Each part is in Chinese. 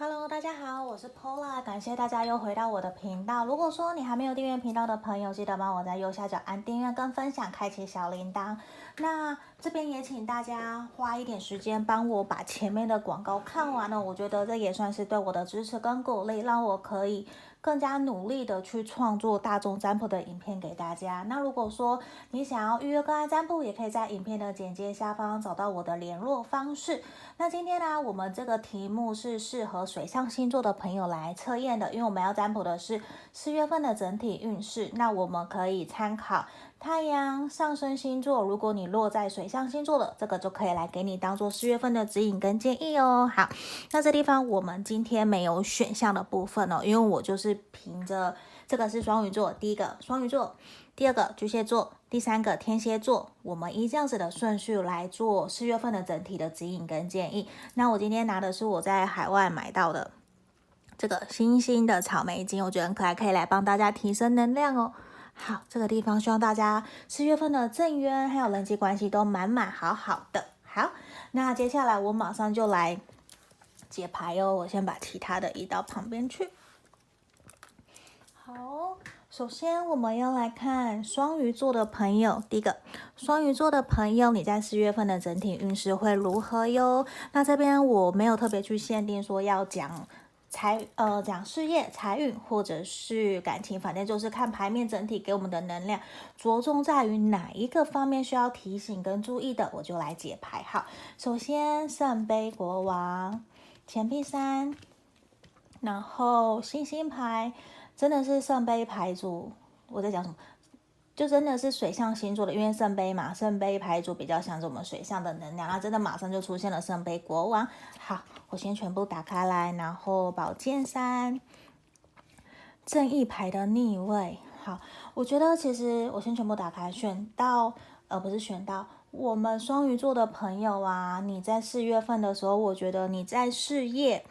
Hello，大家好，我是 Pola，感谢大家又回到我的频道。如果说你还没有订阅频道的朋友，记得帮我在右下角按订阅跟分享，开启小铃铛。那这边也请大家花一点时间帮我把前面的广告看完了，我觉得这也算是对我的支持跟鼓励，让我可以更加努力的去创作大众占卜的影片给大家。那如果说你想要预约个案占卜，也可以在影片的简介下方找到我的联络方式。那今天呢，我们这个题目是适合水象星座的朋友来测验的，因为我们要占卜的是四月份的整体运势。那我们可以参考。太阳上升星座，如果你落在水象星座的，这个就可以来给你当做四月份的指引跟建议哦。好，那这地方我们今天没有选项的部分哦，因为我就是凭着这个是双鱼座，第一个双鱼座，第二个巨蟹座，第三个天蝎座，我们依这样子的顺序来做四月份的整体的指引跟建议。那我今天拿的是我在海外买到的这个星星的草莓金，我觉得很可爱，可以来帮大家提升能量哦。好，这个地方希望大家四月份的正缘还有人际关系都满满好好的。好，那接下来我马上就来解牌哦。我先把其他的移到旁边去。好，首先我们要来看双鱼座的朋友。第一个，双鱼座的朋友，你在四月份的整体运势会如何哟？那这边我没有特别去限定说要讲。财呃，讲事业、财运或者是感情，反正就是看牌面整体给我们的能量，着重在于哪一个方面需要提醒跟注意的，我就来解牌。哈，首先圣杯国王、钱币三，然后星星牌，真的是圣杯牌组。我在讲什么？就真的是水象星座的，因为圣杯嘛，圣杯牌组比较像是我们水象的能量，啊，真的马上就出现了圣杯国王。好，我先全部打开来，然后宝剑三，正义牌的逆位。好，我觉得其实我先全部打开，选到而不是选到我们双鱼座的朋友啊，你在四月份的时候，我觉得你在事业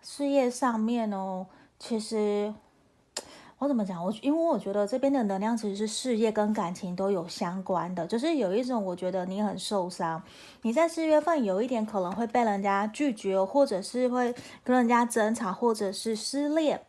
事业上面哦，其实。我怎么讲？我因为我觉得这边的能量其实是事业跟感情都有相关的，就是有一种我觉得你很受伤，你在四月份有一点可能会被人家拒绝，或者是会跟人家争吵，或者是失恋。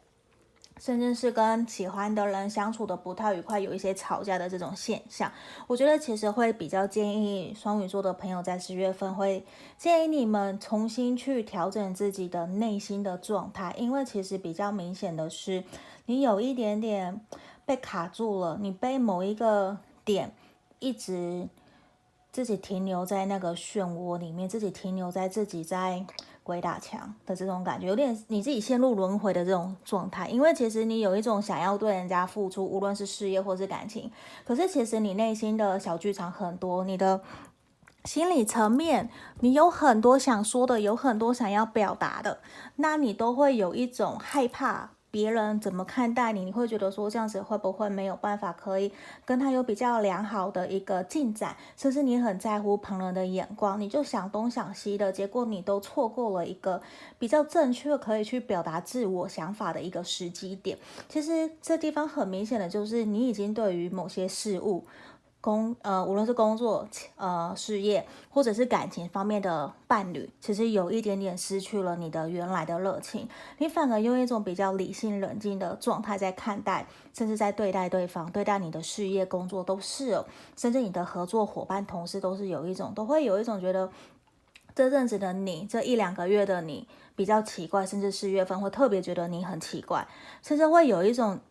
甚至是跟喜欢的人相处的不太愉快，有一些吵架的这种现象，我觉得其实会比较建议双鱼座的朋友在十月份会建议你们重新去调整自己的内心的状态，因为其实比较明显的是你有一点点被卡住了，你被某一个点一直自己停留在那个漩涡里面，自己停留在自己在。鬼打墙的这种感觉，有点你自己陷入轮回的这种状态。因为其实你有一种想要对人家付出，无论是事业或是感情，可是其实你内心的小剧场很多，你的心理层面，你有很多想说的，有很多想要表达的，那你都会有一种害怕。别人怎么看待你？你会觉得说这样子会不会没有办法可以跟他有比较良好的一个进展？甚至你很在乎旁人的眼光，你就想东想西的，结果你都错过了一个比较正确可以去表达自我想法的一个时机点。其实这地方很明显的就是你已经对于某些事物。工呃，无论是工作、呃事业，或者是感情方面的伴侣，其实有一点点失去了你的原来的热情，你反而用一种比较理性、冷静的状态在看待，甚至在对待对方、对待你的事业、工作都是哦，甚至你的合作伙伴、同事都是有一种，都会有一种觉得这阵子的你，这一两个月的你比较奇怪，甚至四月份会特别觉得你很奇怪，甚至会有一种。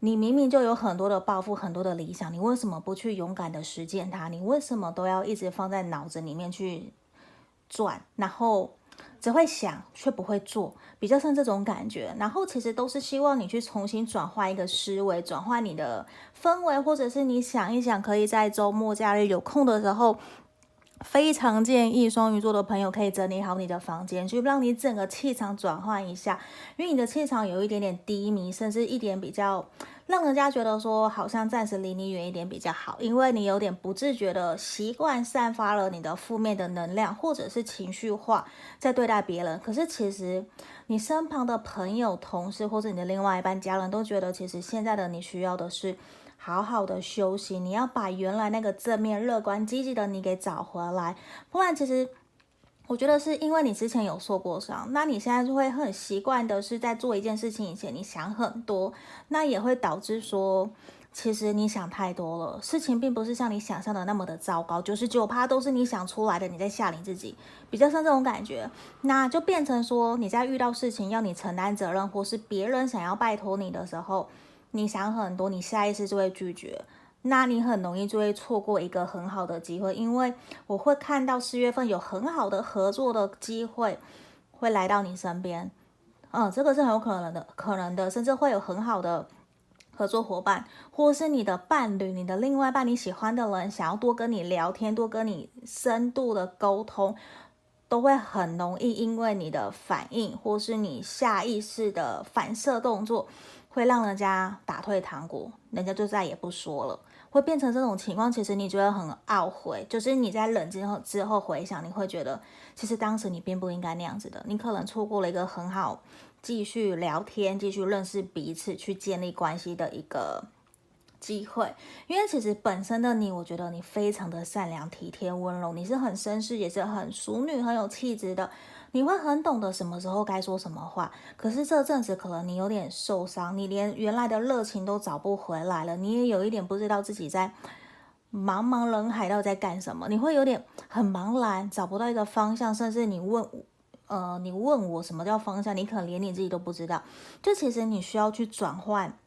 你明明就有很多的抱负，很多的理想，你为什么不去勇敢的实践它？你为什么都要一直放在脑子里面去转，然后只会想却不会做，比较像这种感觉。然后其实都是希望你去重新转换一个思维，转换你的氛围，或者是你想一想，可以在周末假日有空的时候。非常建议双鱼座的朋友可以整理好你的房间，去让你整个气场转换一下，因为你的气场有一点点低迷，甚至一点比较让人家觉得说好像暂时离你远一点比较好，因为你有点不自觉的习惯散发了你的负面的能量，或者是情绪化在对待别人。可是其实你身旁的朋友、同事或者你的另外一半家人都觉得，其实现在的你需要的是。好好的休息，你要把原来那个正面、乐观、积极的你给找回来，不然其实我觉得是因为你之前有受过伤，那你现在就会很习惯的是在做一件事情以前，你想很多，那也会导致说，其实你想太多了，事情并不是像你想象的那么的糟糕，九十九趴都是你想出来的，你在吓你自己，比较像这种感觉，那就变成说你在遇到事情要你承担责任，或是别人想要拜托你的时候，你想很多，你下意识就会拒绝。那你很容易就会错过一个很好的机会，因为我会看到四月份有很好的合作的机会会来到你身边，嗯，这个是很有可能的，可能的，甚至会有很好的合作伙伴，或是你的伴侣、你的另外一半、你喜欢的人，想要多跟你聊天、多跟你深度的沟通，都会很容易因为你的反应，或是你下意识的反射动作，会让人家打退堂鼓，人家就再也不说了。会变成这种情况，其实你觉得很懊悔，就是你在冷静后之后回想，你会觉得其实当时你并不应该那样子的，你可能错过了一个很好继续聊天、继续认识彼此、去建立关系的一个机会。因为其实本身的你，我觉得你非常的善良、体贴、温柔，你是很绅士，也是很淑女、很有气质的。你会很懂得什么时候该说什么话，可是这阵子可能你有点受伤，你连原来的热情都找不回来了，你也有一点不知道自己在茫茫人海到底在干什么，你会有点很茫然，找不到一个方向，甚至你问，呃，你问我什么叫方向，你可能连你自己都不知道，就其实你需要去转换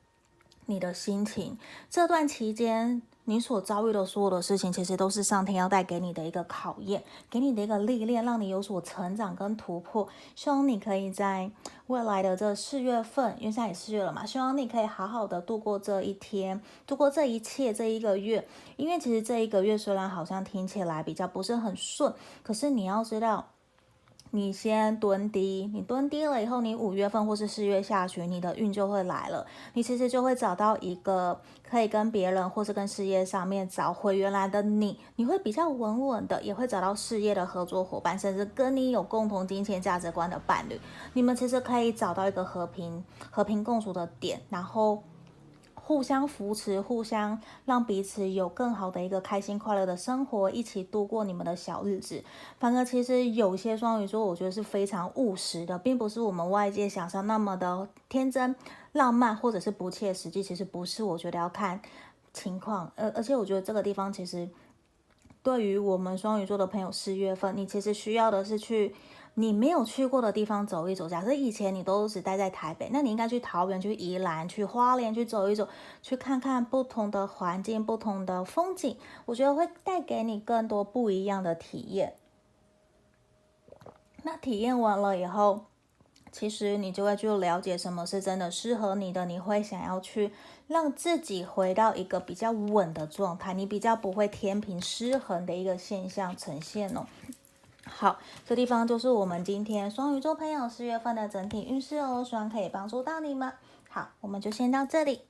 你的心情，这段期间。你所遭遇的所有的事情，其实都是上天要带给你的一个考验，给你的一个历练，让你有所成长跟突破。希望你可以在未来的这四月份，因为现在也四月了嘛，希望你可以好好的度过这一天，度过这一切这一个月。因为其实这一个月虽然好像听起来比较不是很顺，可是你要知道。你先蹲低，你蹲低了以后，你五月份或是四月下旬，你的运就会来了。你其实就会找到一个可以跟别人或是跟事业上面找回原来的你，你会比较稳稳的，也会找到事业的合作伙伴，甚至跟你有共同金钱价值观的伴侣。你们其实可以找到一个和平、和平共处的点，然后。互相扶持，互相让彼此有更好的一个开心快乐的生活，一起度过你们的小日子。反而，其实有些双鱼座，我觉得是非常务实的，并不是我们外界想象那么的天真浪漫，或者是不切实际。其实不是，我觉得要看情况。而而且，我觉得这个地方其实对于我们双鱼座的朋友，四月份你其实需要的是去。你没有去过的地方走一走，假设以前你都只待在台北，那你应该去桃园、去宜兰、去花莲去走一走，去看看不同的环境、不同的风景，我觉得会带给你更多不一样的体验。那体验完了以后，其实你就会去了解什么是真的适合你的，你会想要去让自己回到一个比较稳的状态，你比较不会天平失衡的一个现象呈现哦。好，这地方就是我们今天双鱼座朋友四月份的整体运势哦，希望可以帮助到你们。好，我们就先到这里。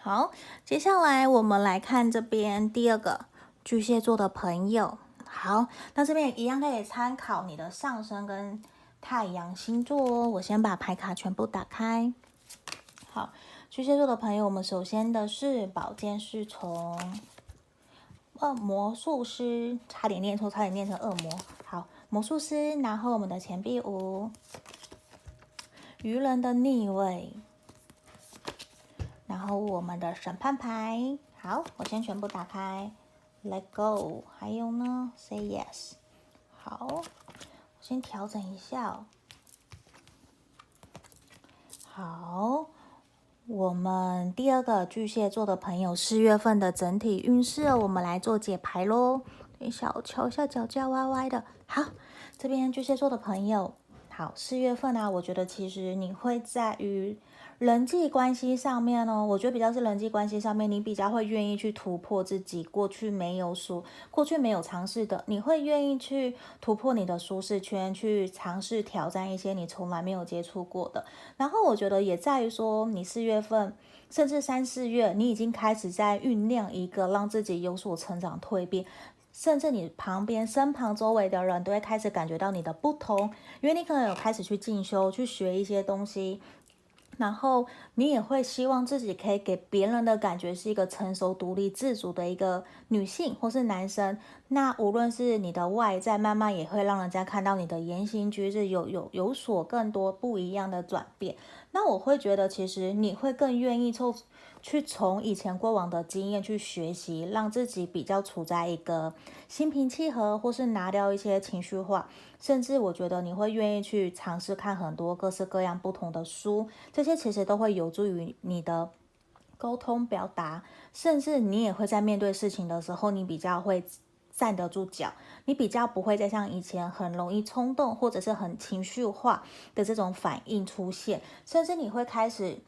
好，接下来我们来看这边第二个巨蟹座的朋友。好，那这边一样可以参考你的上升跟太阳星座哦。我先把牌卡全部打开。好，巨蟹座的朋友，我们首先的是宝剑侍从。恶魔术师，差点念错，差点念成恶魔。好，魔术师，然后我们的钱币五，愚人的逆位，然后我们的审判牌。好，我先全部打开，Let go。还有呢，Say yes。好，我先调整一下。好。我们第二个巨蟹座的朋友，四月份的整体运势，我们来做解牌喽。等一下，我瞧一下脚架歪歪的。好，这边巨蟹座的朋友，好，四月份啊，我觉得其实你会在于。人际关系上面呢，我觉得比较是人际关系上面，你比较会愿意去突破自己过去没有说、过去没有尝试的，你会愿意去突破你的舒适圈，去尝试挑战一些你从来没有接触过的。然后我觉得也在于说，你四月份甚至三四月，你已经开始在酝酿一个让自己有所成长蜕变，甚至你旁边身旁周围的人都会开始感觉到你的不同，因为你可能有开始去进修，去学一些东西。然后你也会希望自己可以给别人的感觉是一个成熟、独立、自主的一个女性或是男生。那无论是你的外在，慢慢也会让人家看到你的言行举止有有有所更多不一样的转变。那我会觉得，其实你会更愿意从去从以前过往的经验去学习，让自己比较处在一个心平气和，或是拿掉一些情绪化。甚至我觉得你会愿意去尝试看很多各式各样不同的书，这些其实都会有助于你的沟通表达。甚至你也会在面对事情的时候，你比较会。站得住脚，你比较不会再像以前很容易冲动或者是很情绪化的这种反应出现，甚至你会开始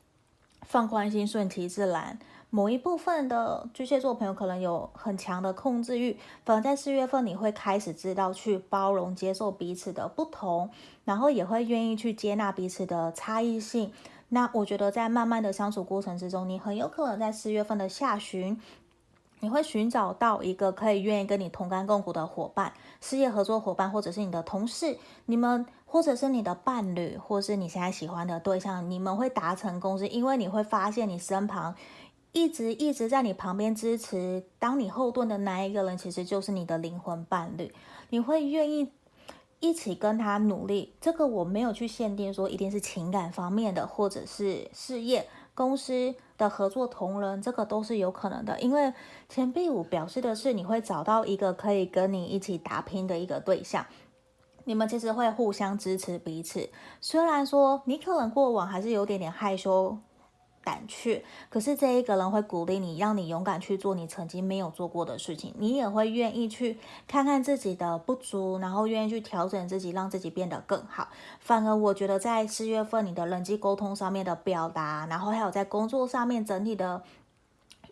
放宽心、顺其自然。某一部分的巨蟹座朋友可能有很强的控制欲，反而在四月份你会开始知道去包容、接受彼此的不同，然后也会愿意去接纳彼此的差异性。那我觉得在慢慢的相处过程之中，你很有可能在四月份的下旬。你会寻找到一个可以愿意跟你同甘共苦的伙伴，事业合作伙伴，或者是你的同事，你们或者是你的伴侣，或是你现在喜欢的对象，你们会达成共识，因为你会发现你身旁一直一直在你旁边支持，当你后盾的那一个人，其实就是你的灵魂伴侣，你会愿意一起跟他努力。这个我没有去限定说一定是情感方面的，或者是事业。公司的合作同仁，这个都是有可能的，因为钱币五表示的是你会找到一个可以跟你一起打拼的一个对象，你们其实会互相支持彼此。虽然说你可能过往还是有点点害羞。胆怯，可是这一个人会鼓励你，让你勇敢去做你曾经没有做过的事情。你也会愿意去看看自己的不足，然后愿意去调整自己，让自己变得更好。反而我觉得在四月份，你的人际沟通上面的表达，然后还有在工作上面整体的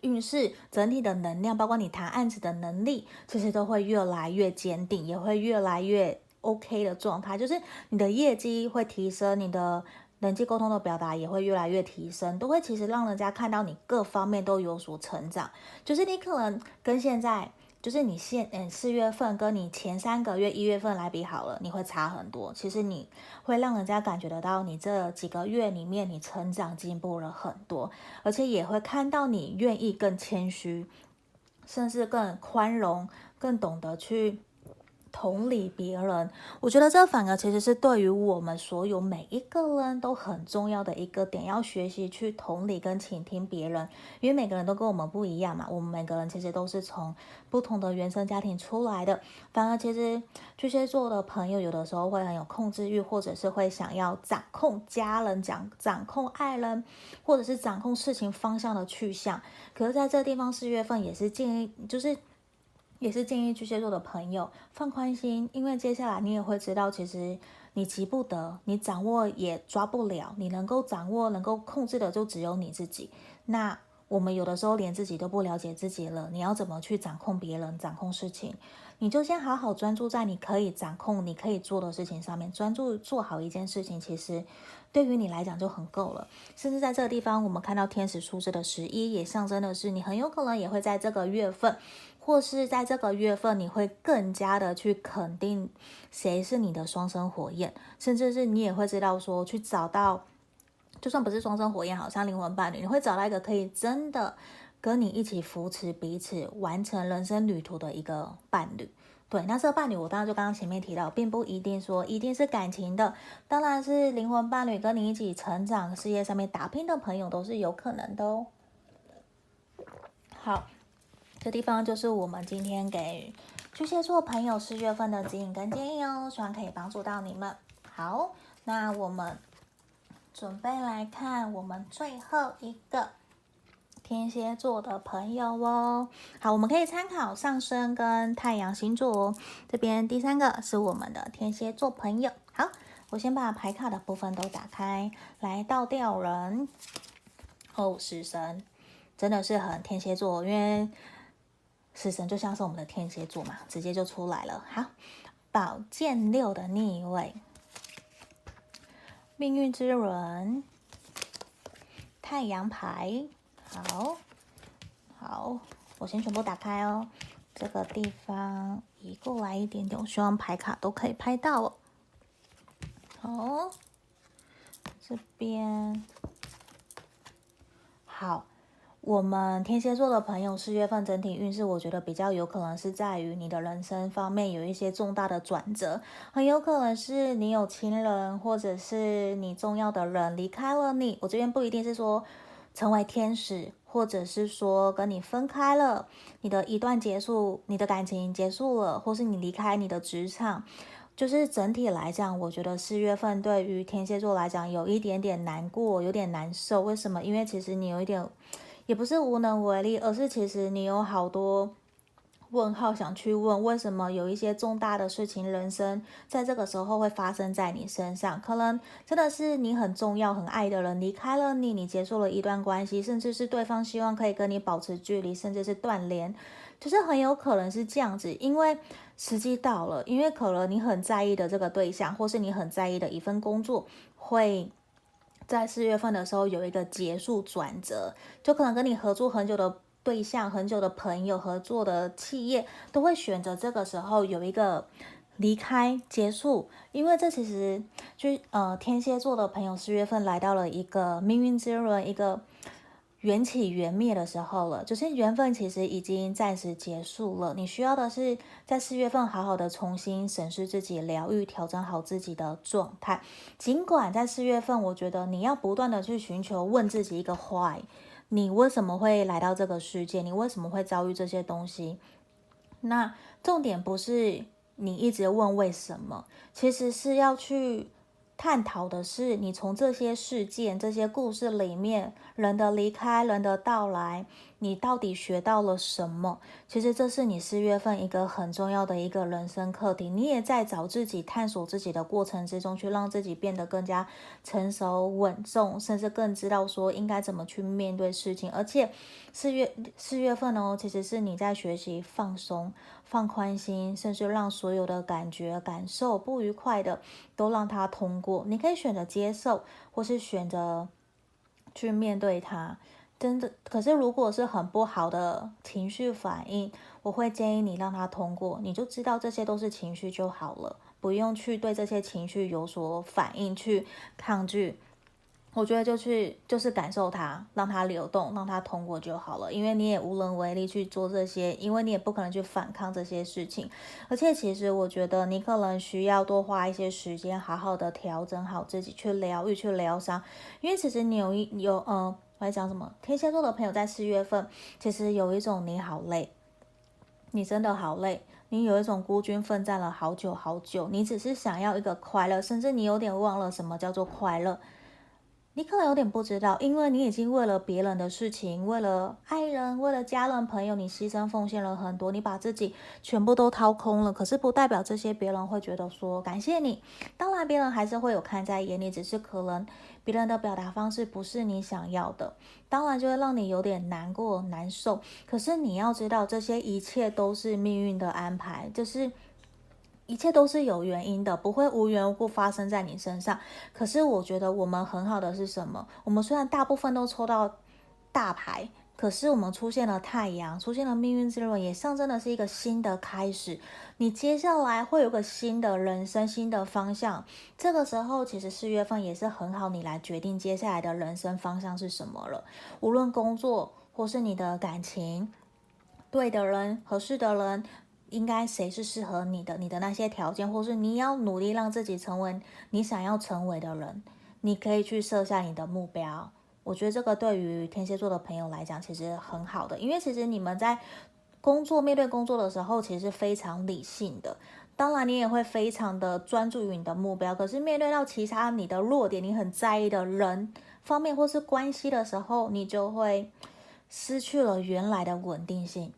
运势、整体的能量，包括你谈案子的能力，这些都会越来越坚定，也会越来越 OK 的状态。就是你的业绩会提升，你的。人际沟通的表达也会越来越提升，都会其实让人家看到你各方面都有所成长。就是你可能跟现在，就是你现嗯四月份跟你前三个月一月份来比好了，你会差很多。其实你会让人家感觉得到，你这几个月里面你成长进步了很多，而且也会看到你愿意更谦虚，甚至更宽容，更懂得去。同理别人，我觉得这反而其实是对于我们所有每一个人都很重要的一个点，要学习去同理跟倾听别人，因为每个人都跟我们不一样嘛，我们每个人其实都是从不同的原生家庭出来的。反而其实巨蟹座的朋友有的时候会很有控制欲，或者是会想要掌控家人、掌掌控爱人，或者是掌控事情方向的去向。可是在这地方四月份也是建议，就是。也是建议巨蟹座的朋友放宽心，因为接下来你也会知道，其实你急不得，你掌握也抓不了，你能够掌握、能够控制的就只有你自己。那我们有的时候连自己都不了解自己了，你要怎么去掌控别人、掌控事情？你就先好好专注在你可以掌控、你可以做的事情上面，专注做好一件事情，其实对于你来讲就很够了。甚至在这个地方，我们看到天使数字的十一，也象征的是你很有可能也会在这个月份。或是在这个月份，你会更加的去肯定谁是你的双生火焰，甚至是你也会知道说，去找到，就算不是双生火焰，好像灵魂伴侣，你会找到一个可以真的跟你一起扶持彼此完成人生旅途的一个伴侣。对，那这个伴侣，我当然就刚刚前面提到，并不一定说一定是感情的，当然是灵魂伴侣，跟你一起成长、事业上面打拼的朋友都是有可能的哦。好。这地方就是我们今天给巨蟹座朋友四月份的指引跟建议哦，希望可以帮助到你们。好，那我们准备来看我们最后一个天蝎座的朋友哦。好，我们可以参考上升跟太阳星座哦。这边第三个是我们的天蝎座朋友。好，我先把牌卡的部分都打开，来倒吊人哦，死神真的是很天蝎座，因为。死神就像是我们的天蝎座嘛，直接就出来了。好，宝剑六的逆位，命运之轮，太阳牌。好，好，我先全部打开哦。这个地方移过来一点点，我希望牌卡都可以拍到哦。好，这边好。我们天蝎座的朋友，四月份整体运势，我觉得比较有可能是在于你的人生方面有一些重大的转折，很有可能是你有亲人或者是你重要的人离开了你。我这边不一定是说成为天使，或者是说跟你分开了，你的一段结束，你的感情结束了，或是你离开你的职场。就是整体来讲，我觉得四月份对于天蝎座来讲有一点点难过，有点难受。为什么？因为其实你有一点，也不是无能为力，而是其实你有好多问号想去问，为什么有一些重大的事情，人生在这个时候会发生在你身上？可能真的是你很重要、很爱的人离开了你，你结束了一段关系，甚至是对方希望可以跟你保持距离，甚至是断联。就是很有可能是这样子，因为时机到了，因为可能你很在意的这个对象，或是你很在意的一份工作，会在四月份的时候有一个结束转折，就可能跟你合作很久的对象、很久的朋友、合作的企业，都会选择这个时候有一个离开结束，因为这其实就呃天蝎座的朋友四月份来到了一个命运之轮，一个。缘起缘灭的时候了，就是缘分其实已经暂时结束了。你需要的是在四月份好好的重新审视自己，疗愈，调整好自己的状态。尽管在四月份，我觉得你要不断的去寻求，问自己一个 why，你为什么会来到这个世界？你为什么会遭遇这些东西？那重点不是你一直问为什么，其实是要去。探讨的是你从这些事件、这些故事里面，人的离开、人的到来，你到底学到了什么？其实这是你四月份一个很重要的一个人生课题。你也在找自己、探索自己的过程之中，去让自己变得更加成熟稳重，甚至更知道说应该怎么去面对事情。而且四月四月份哦，其实是你在学习放松。放宽心，甚至让所有的感觉、感受不愉快的都让它通过。你可以选择接受，或是选择去面对它。真的，可是如果是很不好的情绪反应，我会建议你让它通过。你就知道这些都是情绪就好了，不用去对这些情绪有所反应，去抗拒。我觉得就去就是感受它，让它流动，让它通过就好了。因为你也无能为力去做这些，因为你也不可能去反抗这些事情。而且其实我觉得你可能需要多花一些时间，好好的调整好自己，去疗愈，去疗伤。因为其实你有一有嗯，我在讲什么？天蝎座的朋友在四月份，其实有一种你好累，你真的好累，你有一种孤军奋战了好久好久，你只是想要一个快乐，甚至你有点忘了什么叫做快乐。你可能有点不知道，因为你已经为了别人的事情，为了爱人，为了家人朋友，你牺牲奉献了很多，你把自己全部都掏空了。可是不代表这些别人会觉得说感谢你。当然，别人还是会有看在眼里，只是可能别人的表达方式不是你想要的，当然就会让你有点难过、难受。可是你要知道，这些一切都是命运的安排，就是。一切都是有原因的，不会无缘无故发生在你身上。可是我觉得我们很好的是什么？我们虽然大部分都抽到大牌，可是我们出现了太阳，出现了命运之轮，也象征的是一个新的开始。你接下来会有个新的人生、新的方向。这个时候，其实四月份也是很好，你来决定接下来的人生方向是什么了。无论工作或是你的感情，对的人、合适的人。应该谁是适合你的？你的那些条件，或是你要努力让自己成为你想要成为的人，你可以去设下你的目标。我觉得这个对于天蝎座的朋友来讲，其实很好的，因为其实你们在工作面对工作的时候，其实是非常理性的。当然，你也会非常的专注于你的目标。可是面对到其他你的弱点，你很在意的人方面或是关系的时候，你就会失去了原来的稳定性。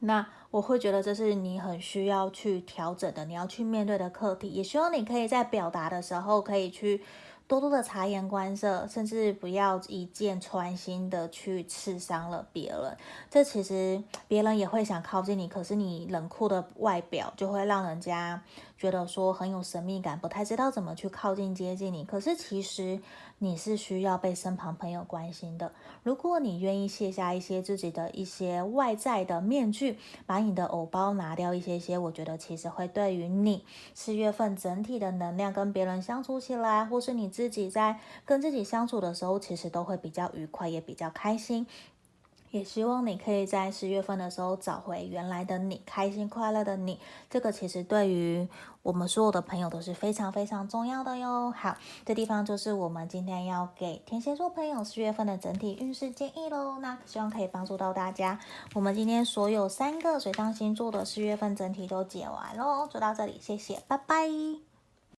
那我会觉得这是你很需要去调整的，你要去面对的课题。也希望你可以在表达的时候，可以去多多的察言观色，甚至不要一箭穿心的去刺伤了别人。这其实别人也会想靠近你，可是你冷酷的外表就会让人家觉得说很有神秘感，不太知道怎么去靠近接近你。可是其实。你是需要被身旁朋友关心的。如果你愿意卸下一些自己的一些外在的面具，把你的偶包拿掉一些些，我觉得其实会对于你四月份整体的能量跟别人相处起来，或是你自己在跟自己相处的时候，其实都会比较愉快，也比较开心。也希望你可以在十月份的时候找回原来的你，开心快乐的你。这个其实对于我们所有的朋友都是非常非常重要的哟。好，这地方就是我们今天要给天蝎座朋友四月份的整体运势建议喽。那希望可以帮助到大家。我们今天所有三个水象星座的四月份整体都解完喽，就到这里，谢谢，拜拜。